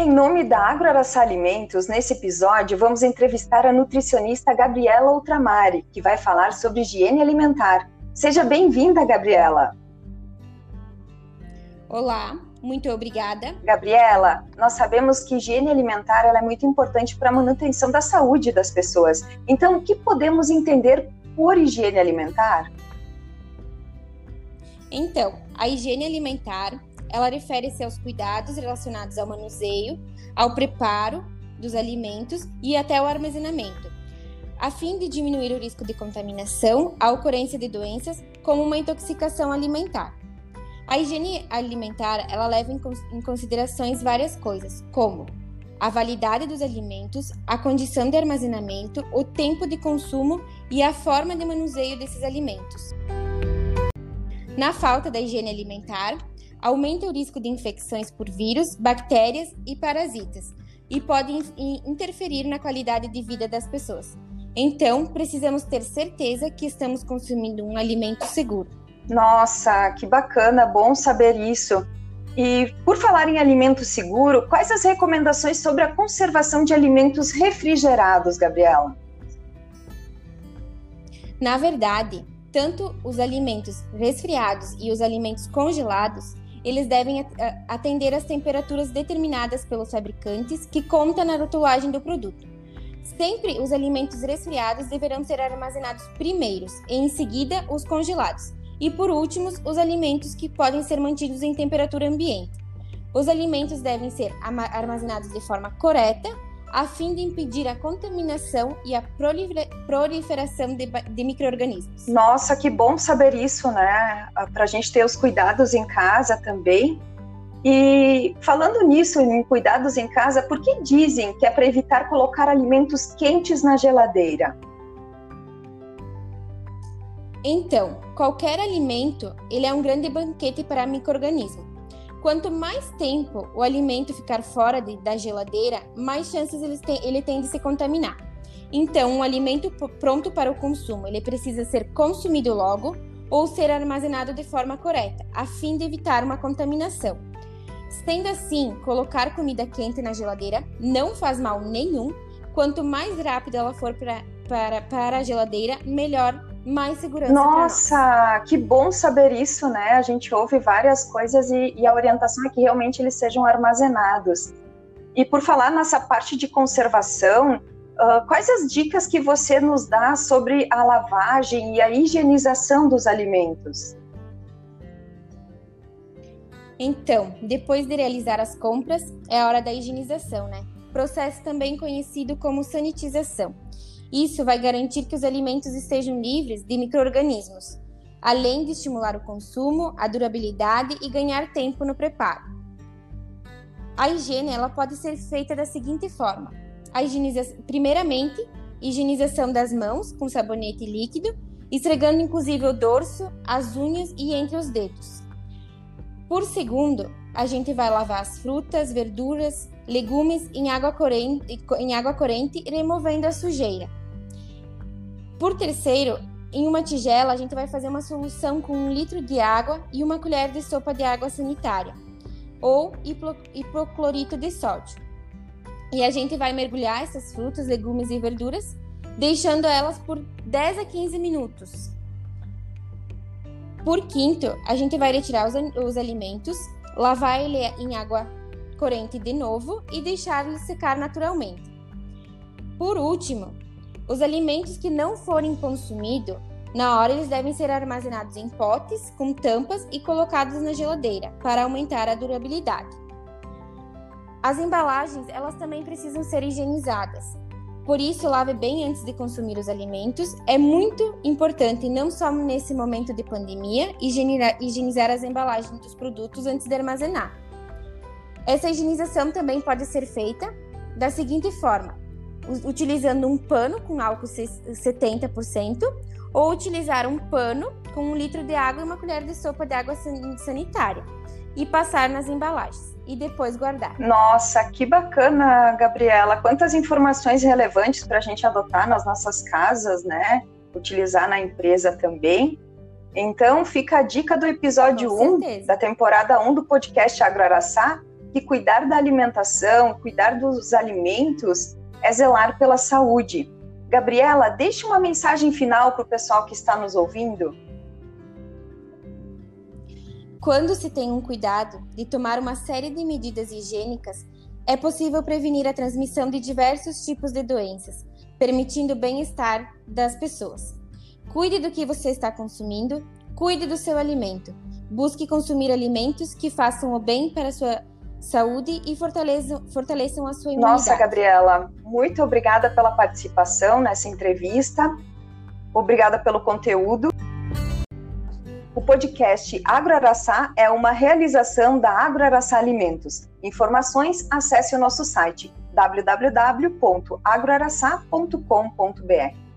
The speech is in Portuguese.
Em nome da AgroAraçá Alimentos, nesse episódio vamos entrevistar a nutricionista Gabriela Ultramari, que vai falar sobre higiene alimentar. Seja bem-vinda, Gabriela. Olá, muito obrigada. Gabriela, nós sabemos que higiene alimentar é muito importante para a manutenção da saúde das pessoas. Então, o que podemos entender por higiene alimentar? Então, a higiene alimentar ela refere-se aos cuidados relacionados ao manuseio, ao preparo dos alimentos e até ao armazenamento, a fim de diminuir o risco de contaminação, a ocorrência de doenças, como uma intoxicação alimentar. A higiene alimentar ela leva em considerações várias coisas, como a validade dos alimentos, a condição de armazenamento, o tempo de consumo e a forma de manuseio desses alimentos. Na falta da higiene alimentar, aumenta o risco de infecções por vírus, bactérias e parasitas e podem interferir na qualidade de vida das pessoas. Então, precisamos ter certeza que estamos consumindo um alimento seguro. Nossa, que bacana, bom saber isso. E por falar em alimento seguro, quais as recomendações sobre a conservação de alimentos refrigerados, Gabriela? Na verdade, tanto os alimentos resfriados e os alimentos congelados eles devem atender às temperaturas determinadas pelos fabricantes, que conta na rotulagem do produto. Sempre os alimentos resfriados deverão ser armazenados primeiros, e em seguida os congelados, e por último os alimentos que podem ser mantidos em temperatura ambiente. Os alimentos devem ser armazenados de forma correta, a fim de impedir a contaminação e a proliferação de, de micro-organismos. Nossa, que bom saber isso, né? Para a gente ter os cuidados em casa também. E falando nisso, em cuidados em casa, por que dizem que é para evitar colocar alimentos quentes na geladeira? Então, qualquer alimento, ele é um grande banquete para micro-organismos. Quanto mais tempo o alimento ficar fora de, da geladeira, mais chances ele tem, ele tem de se contaminar. Então, um alimento pronto para o consumo, ele precisa ser consumido logo ou ser armazenado de forma correta, a fim de evitar uma contaminação. Sendo assim, colocar comida quente na geladeira não faz mal nenhum. Quanto mais rápido ela for pra, para, para a geladeira, melhor mais segurança. Nossa, que bom saber isso, né? A gente ouve várias coisas e, e, a orientação é que realmente eles sejam armazenados. E por falar nessa parte de conservação, uh, quais as dicas que você nos dá sobre a lavagem e a higienização dos alimentos? Então, depois de realizar as compras, é a hora da higienização, né? Processo também conhecido como sanitização isso vai garantir que os alimentos estejam livres de microorganismos, além de estimular o consumo, a durabilidade e ganhar tempo no preparo. A higiene ela pode ser feita da seguinte forma: a primeiramente, higienização das mãos com sabonete líquido, esfregando inclusive o dorso, as unhas e entre os dedos. Por segundo, a gente vai lavar as frutas, verduras, legumes em água corrente, em água corrente removendo a sujeira. Por terceiro, em uma tigela, a gente vai fazer uma solução com um litro de água e uma colher de sopa de água sanitária, ou hipoclorito de sódio. E a gente vai mergulhar essas frutas, legumes e verduras, deixando elas por 10 a 15 minutos. Por quinto, a gente vai retirar os, os alimentos, lavar ele em água corrente de novo e deixar ele secar naturalmente. Por último, os alimentos que não forem consumidos, na hora eles devem ser armazenados em potes com tampas e colocados na geladeira para aumentar a durabilidade. As embalagens, elas também precisam ser higienizadas. Por isso, lave bem antes de consumir os alimentos. É muito importante, não só nesse momento de pandemia, higienizar as embalagens dos produtos antes de armazenar. Essa higienização também pode ser feita da seguinte forma: utilizando um pano com álcool 70% ou utilizar um pano com um litro de água e uma colher de sopa de água sanitária e passar nas embalagens e depois guardar. Nossa, que bacana, Gabriela! Quantas informações relevantes para a gente adotar nas nossas casas, né? Utilizar na empresa também. Então, fica a dica do episódio 1 da temporada 1 do podcast Agroaraçá que cuidar da alimentação, cuidar dos alimentos é zelar pela saúde. Gabriela, deixe uma mensagem final para o pessoal que está nos ouvindo. Quando se tem um cuidado de tomar uma série de medidas higiênicas, é possível prevenir a transmissão de diversos tipos de doenças, permitindo o bem-estar das pessoas. Cuide do que você está consumindo, cuide do seu alimento. Busque consumir alimentos que façam o bem para a sua saúde e fortaleçam, fortaleçam a sua imunidade. Nossa, Gabriela, muito obrigada pela participação nessa entrevista. Obrigada pelo conteúdo. O podcast AgroAraçá é uma realização da AgroAraçá Alimentos. Informações, acesse o nosso site www.agroaraçá.com.br.